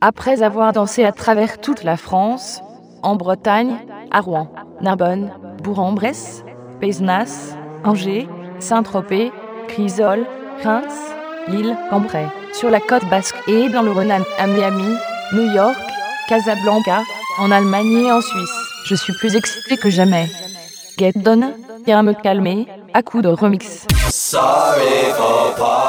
Après avoir dansé à travers toute la France, en Bretagne, à Rouen, Narbonne, Bourg-en-Bresse, Pézenas, Angers, Saint-Tropez, Crisol, Reims, Lille, Cambrai, sur la côte basque et dans le Rhône à Miami, New York, Casablanca, en Allemagne et en Suisse. Je suis plus excité que jamais. Get Done vient me calmer à coup de remix. Sorry for party.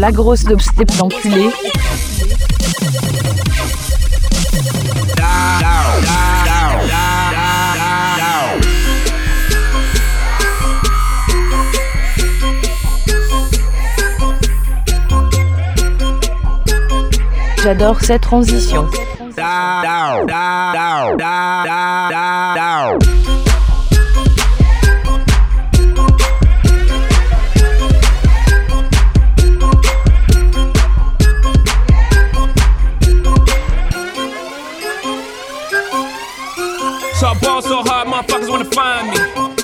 la grosse dubstep d'enculé, j'adore cette transition. Motherfuckers wanna find me.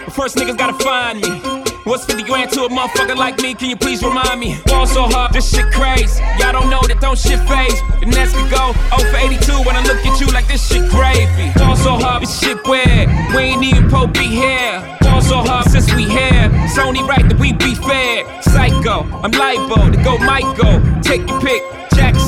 But first niggas gotta find me. What's 50 grand to a motherfucker like me? Can you please remind me? Ball so hard, this shit crazy. Y'all don't know that don't shit phase. The next could go 0 for 82 when I look at you like this shit gravy. Ball so hard, this shit weird. We ain't even po be here. Ball so hard since we here. It's only right that we be fair. Psycho, I'm liable to go Michael. Take your pick.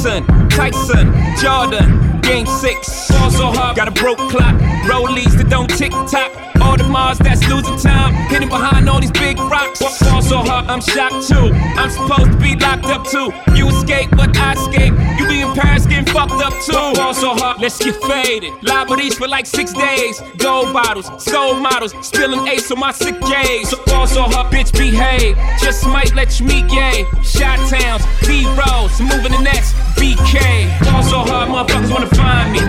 Jackson, Tyson, Jordan, Game 6. Ball so hard, got a broke clock. Rollies that don't tick tock. All the Mars that's losing time. Hidden behind all these big rocks. Ball so hard, I'm shocked too. I'm supposed to be locked up too. You escape, but I escape. You be in Paris getting fucked up too. Ball so hard, let's get faded. Liberties for like six days. Gold bottles, soul models. Spilling ace on my sick days. So ball so hard, bitch, behave. Just might let you meet gay. Shot towns, B rolls, moving the next BK. Ball so hard, motherfuckers wanna find me.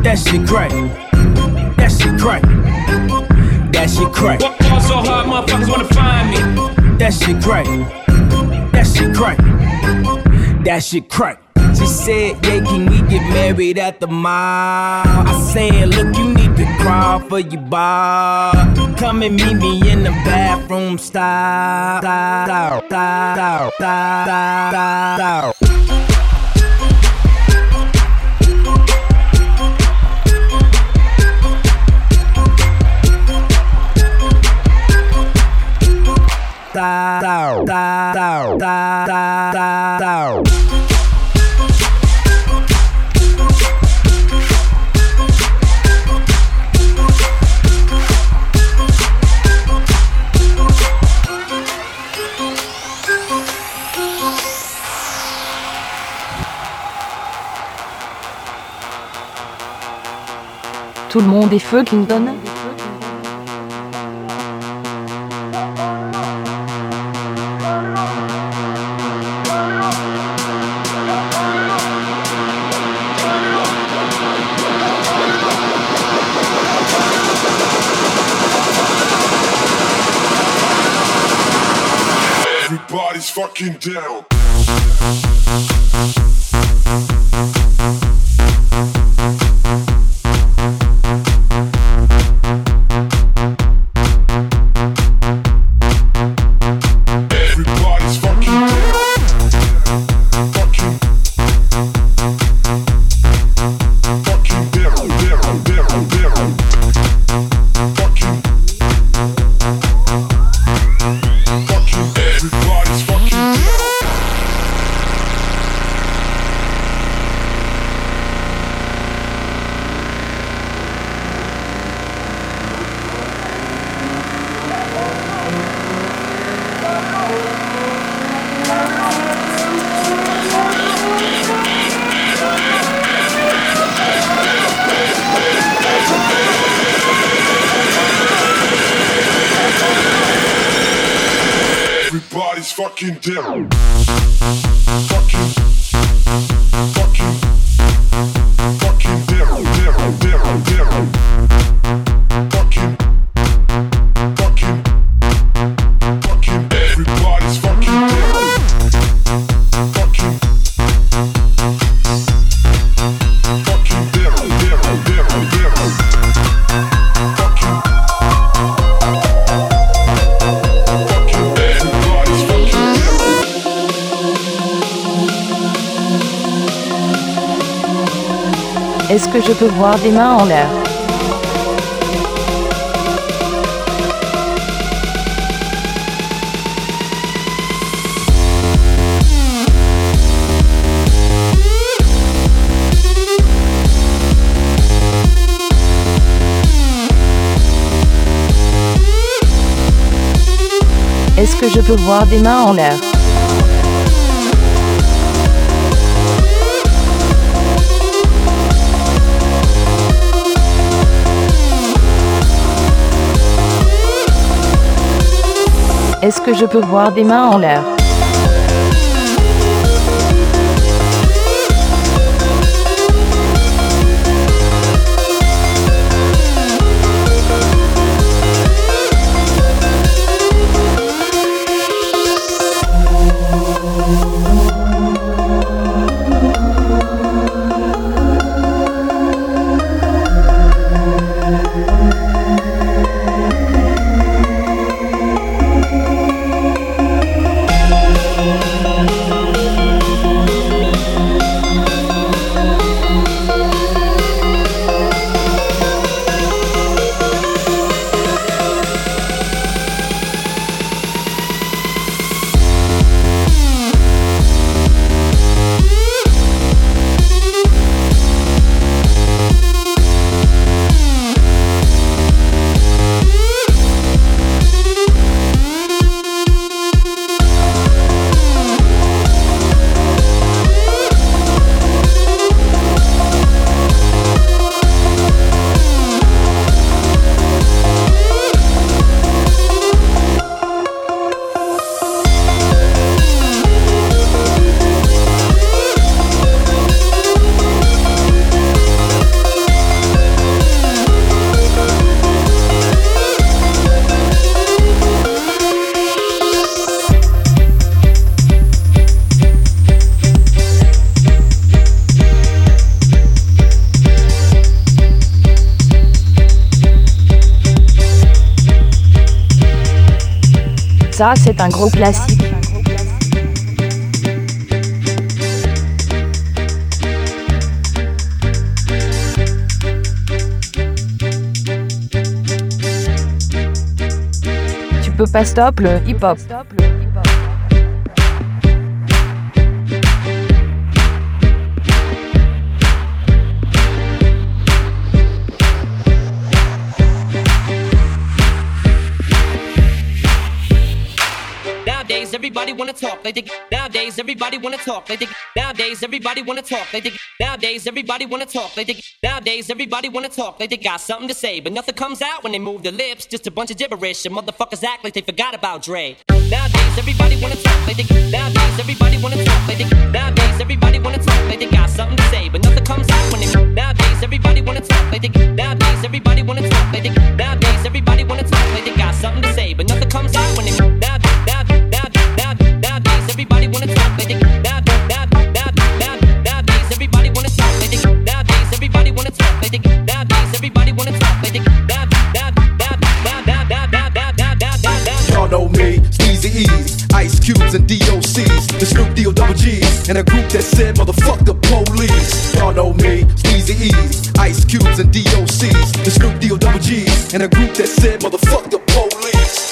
That shit great. That shit crack. That shit crack. Ball so hard, motherfuckers wanna find me. That shit crack. That shit crack. That shit crack. She said, yeah, can we get married at the mall? I said, look, you need to crawl for your bar. Come and meet me in the bathroom style. style, style, style, style, style. Style, style, style, style. Tout le monde est feu, Clinton. Down. Fucking down. Peux voir des mains en l'air. Est-ce que je peux voir des mains en l'air? Est-ce que je peux voir des mains en l'air? C'est un gros classique. Tu peux pas stop le hip-hop. Everybody wanna talk they nowadays everybody wanna talk they nowadays everybody wanna talk they nowadays everybody wanna talk they nowadays everybody wanna talk they got something to say but nothing comes out when they move their lips just a bunch of gibberish and motherfuckers act like they forgot about Dre nowadays everybody wanna talk they nowadays everybody wanna talk they nowadays everybody wanna talk they got something to say but nothing comes out when they nowadays everybody wanna talk they nowadays everybody wanna talk they nowadays everybody wanna talk they got something to say but nothing comes out when they know me, Steezy E's, Ice Cubes and DOC's, the Snoop D-O double G's, and a group that said motherfuck the police. Y'all know me, Steezy E's, Ice Cubes and DOC's, the Snoop D-O double G's, and a group that said motherfuck the. Police,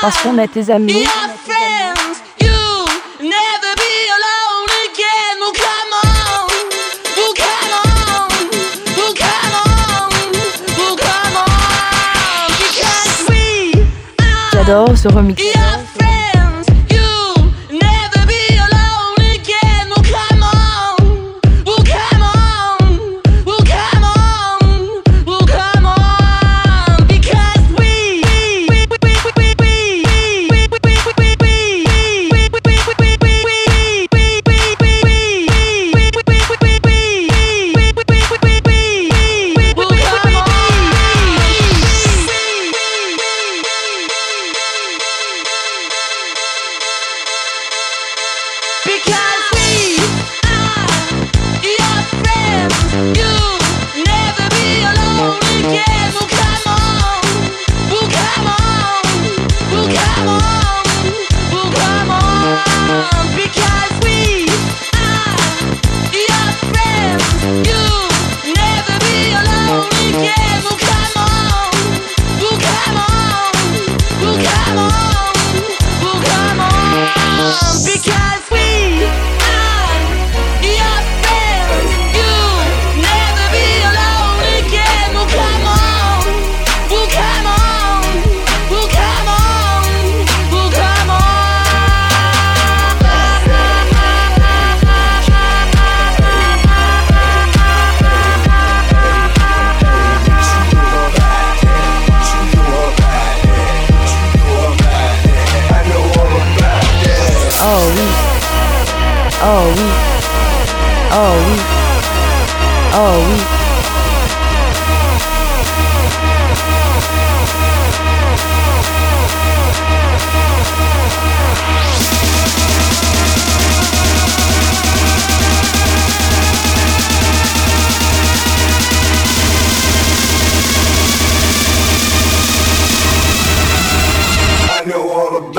parce qu'on a tes amis. J'adore ce remix.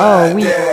oh, we.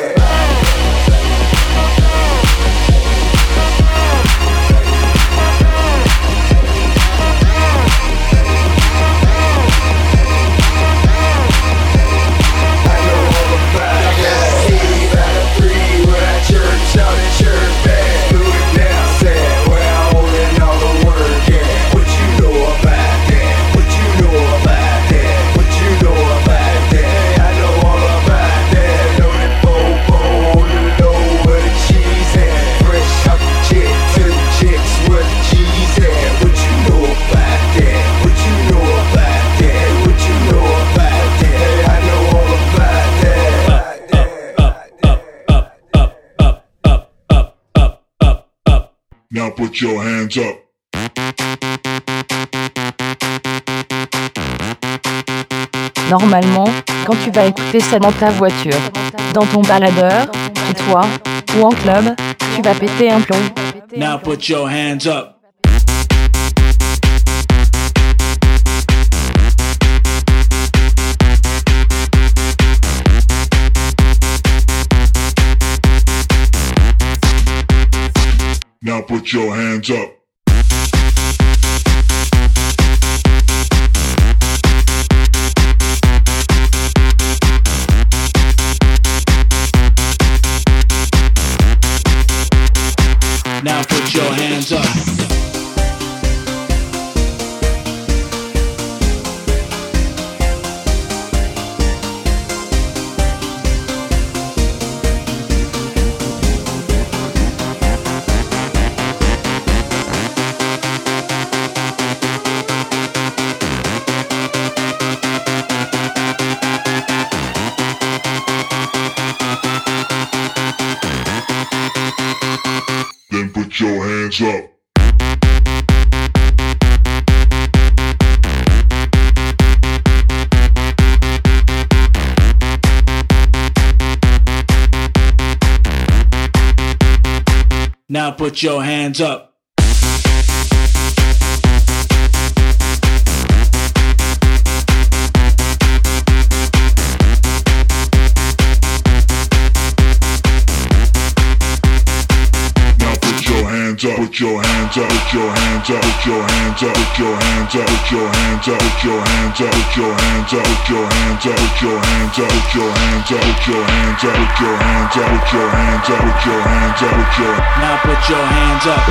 normalement quand tu vas écouter ça dans ta voiture. Dans ton baladeur, chez toi ou en club, tu vas péter un plomb. Now put your hands up. Now put your hands up. Put your hands up. Now put your hands up.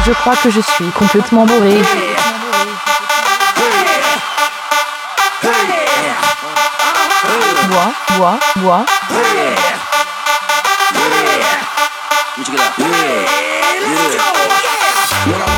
Je crois que je suis complètement bourré. Bois, bois, bois. When I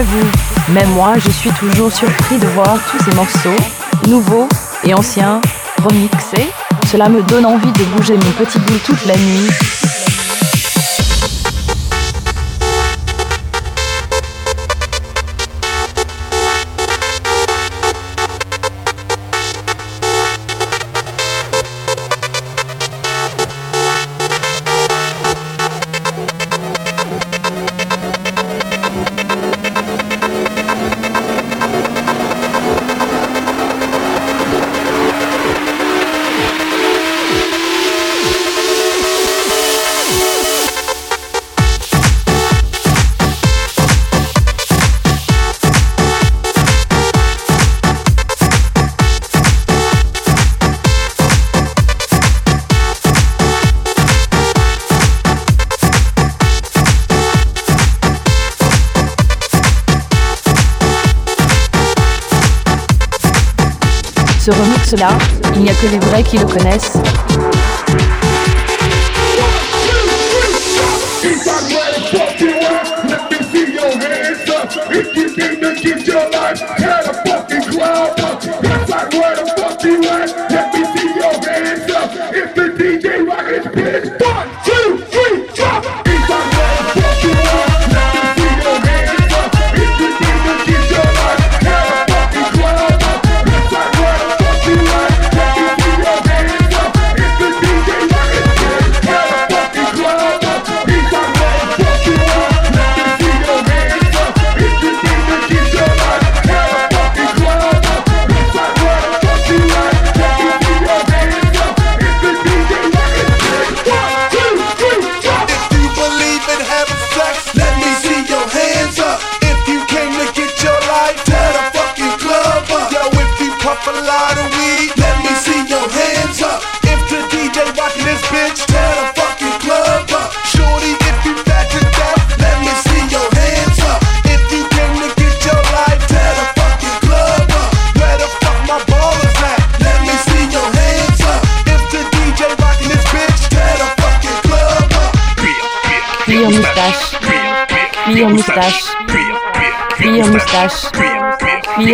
vous, mais moi je suis toujours surpris de voir tous ces morceaux, nouveaux et anciens, remixés. Cela me donne envie de bouger mon petit boule toute la nuit. Il n'y a que les vrais qui le connaissent.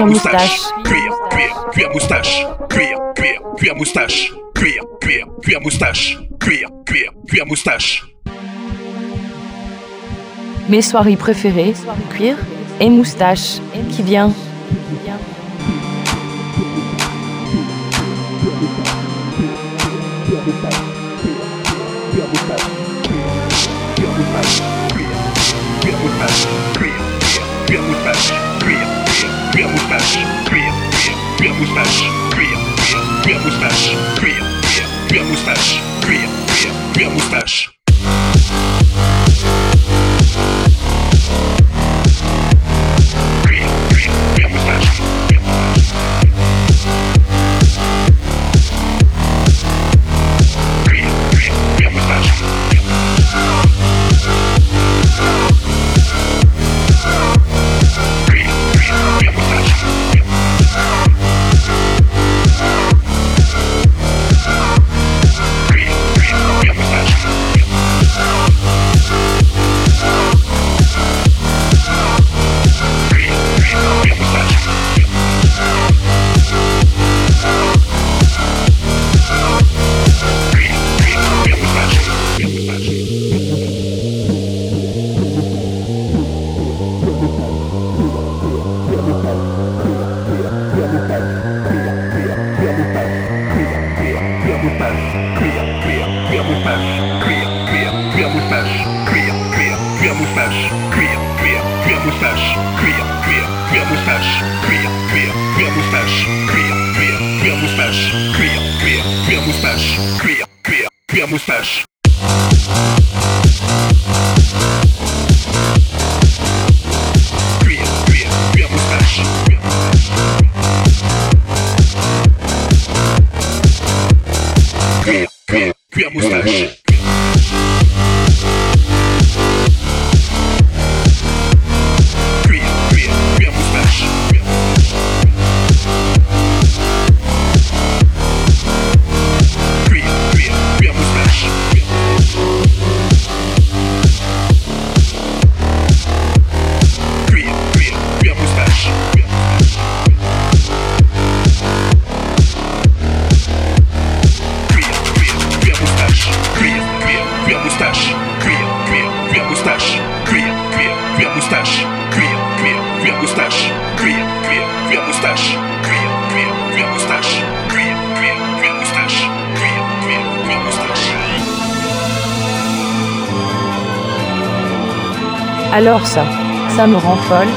moustache, cuir, cuir, cuir moustache, cuir, cuir, cuir moustache, cuir, cuir, cuir moustache, cuir, cuir, cuir moustache. Mes soirées préférées, cuir et moustache. Qui vient? moustache, cuir, cuir, cuir moustache. cuir, cuir, cuir moustache, cuir, cuir, cuir moustache, cuir, cuir, cuir moustache, cuir, cuir, cuir moustache, cuir, cuir, cuir moustache, cuir, cuir, cuir moustache, cuir, cuir, cuir moustache, cuir, cuir, cuir moustache. gusta. Alors ça, ça me rend folle.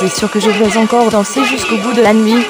C'est sûr que je vais encore danser jusqu'au bout de la nuit.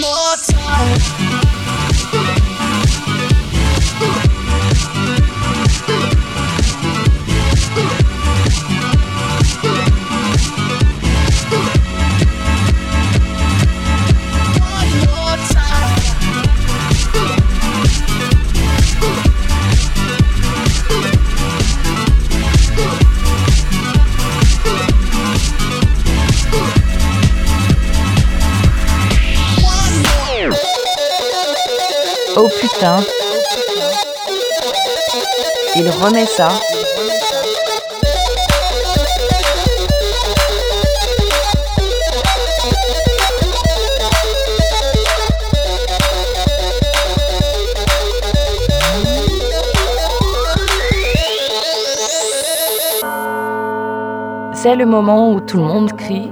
more time. Il remet ça. C'est le moment où tout le monde crie,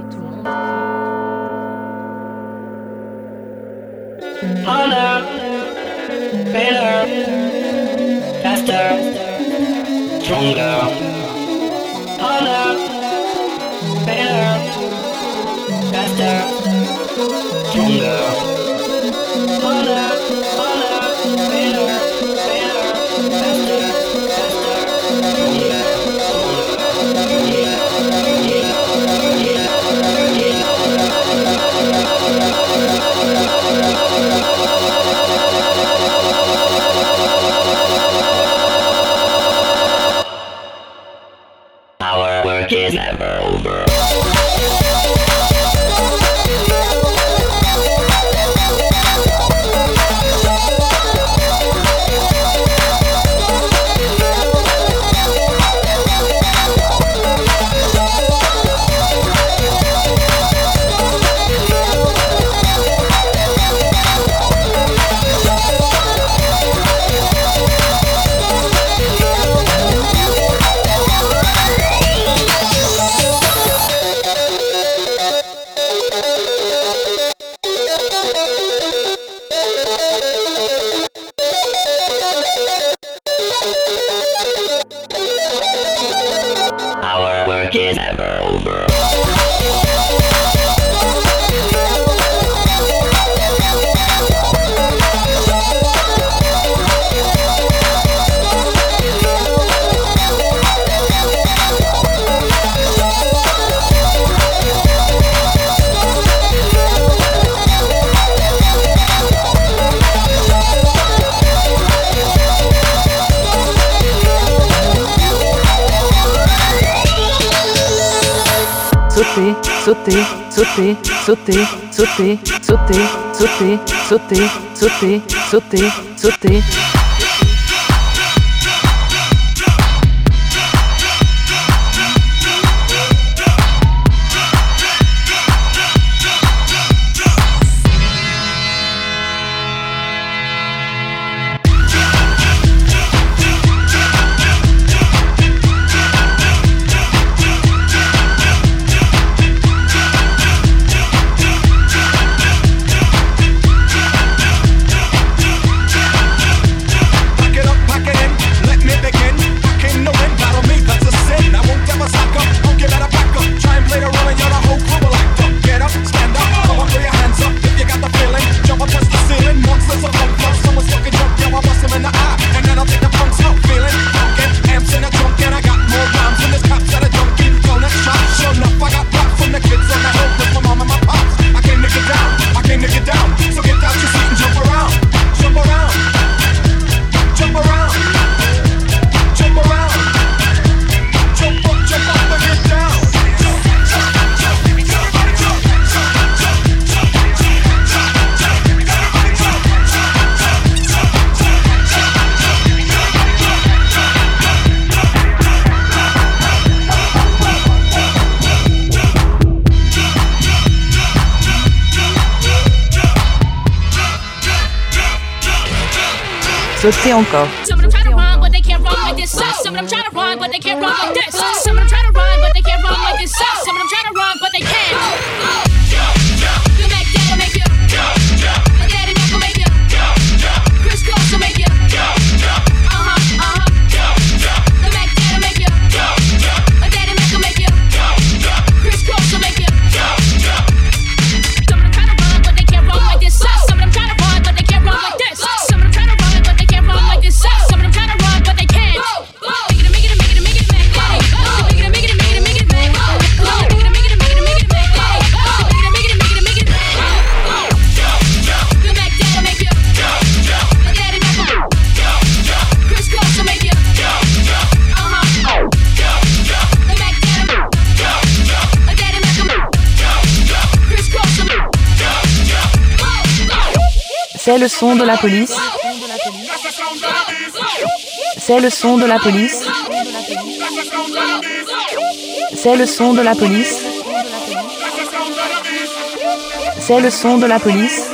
цуты, цуты, цуты, цуты, цуты, цуты, цуты, цуты, цуты, цуты, цуты. Sou-te encore. C'est le son de la police. C'est le son de la police. C'est le son de la police. C'est le son de la police.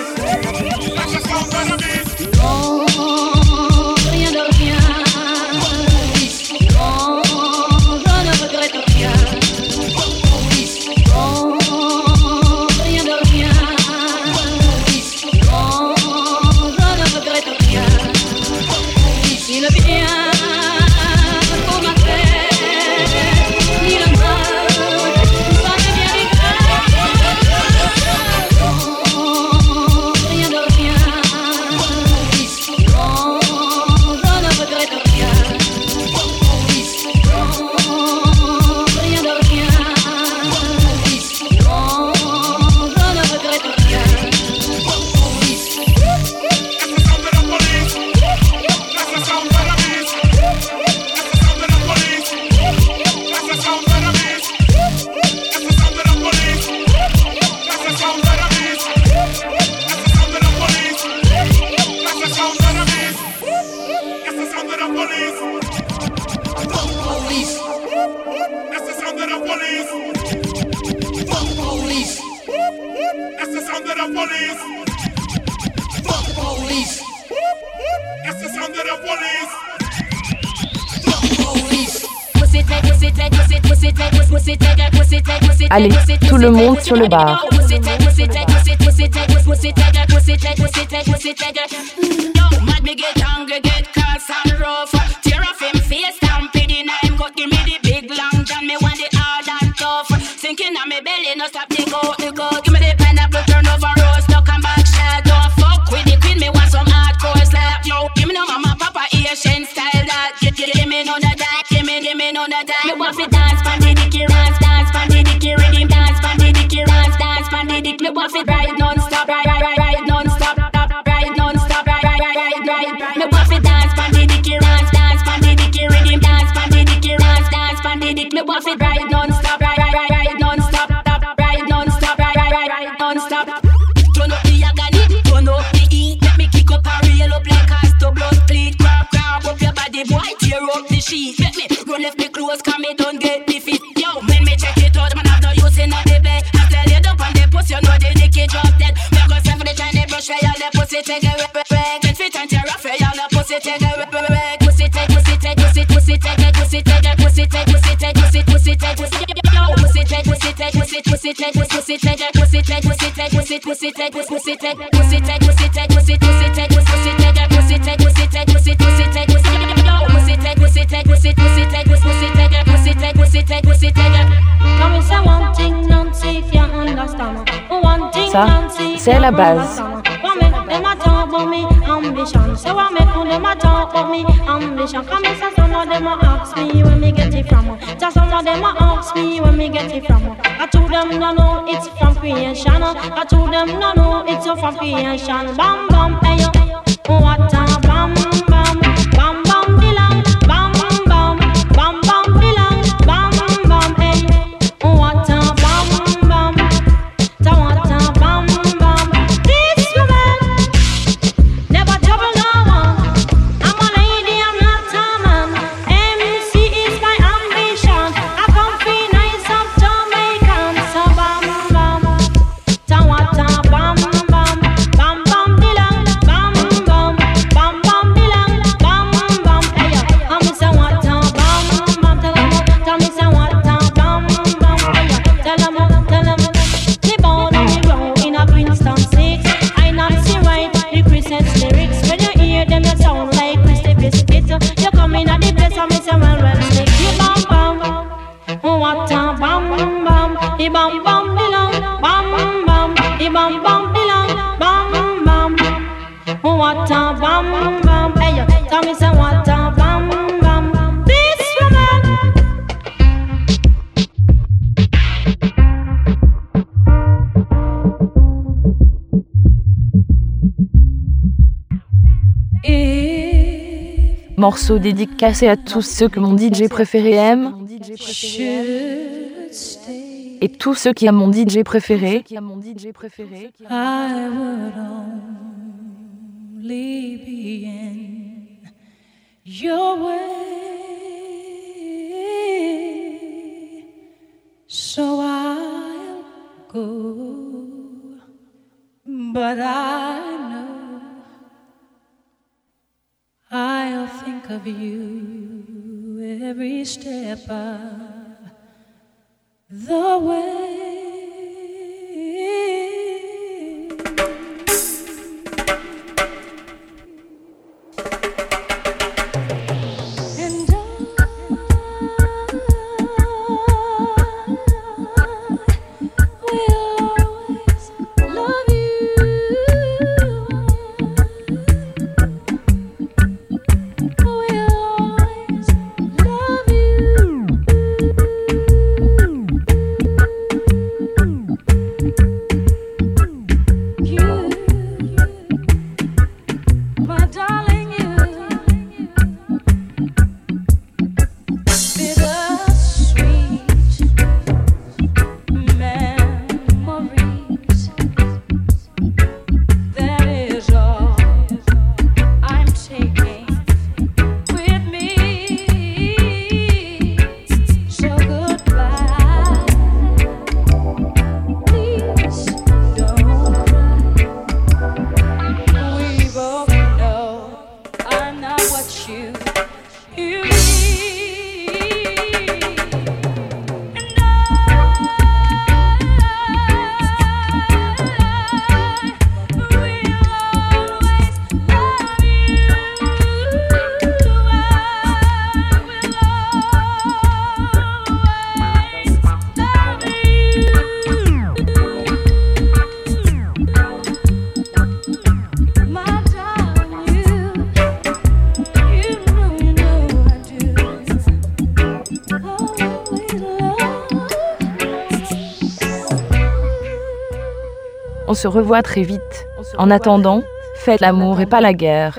Sur le bar. Pan the dick. Me want fi ride non-stop, ride, ride, ride, ride ride non-stop, ride, ride, ride. Me want fi dance, dicky, dance, dance, dicky, rhythm, dance, dicky, dance, dance, dick. Me want fi ride non-stop, ride, ride, ride, ride ride non-stop, ride, ride, ride. Turn up the agony, turn up the heat. Let me kick up and reel up like a to blood. Grab, grab up your body, boy, tear up the sheet. Let me run left me clothes, come me don't get Ça, c'est la base. Ambition? Say what make them a talk me ambition? Come and say some of them a ask me where me get it from. Just some of them ask me where me get it from. I told them no no, it's from creation. I told them no no, it's from creation. Bam bam, hey yo, what a bam Morceau dédicacé à tous ceux que mon DJ préféré aime et tous ceux qui aiment mon DJ préféré. So I'll go, but I know I'll think of you every step of the way. Se revoit très vite. En attendant, faites l'amour et pas la guerre.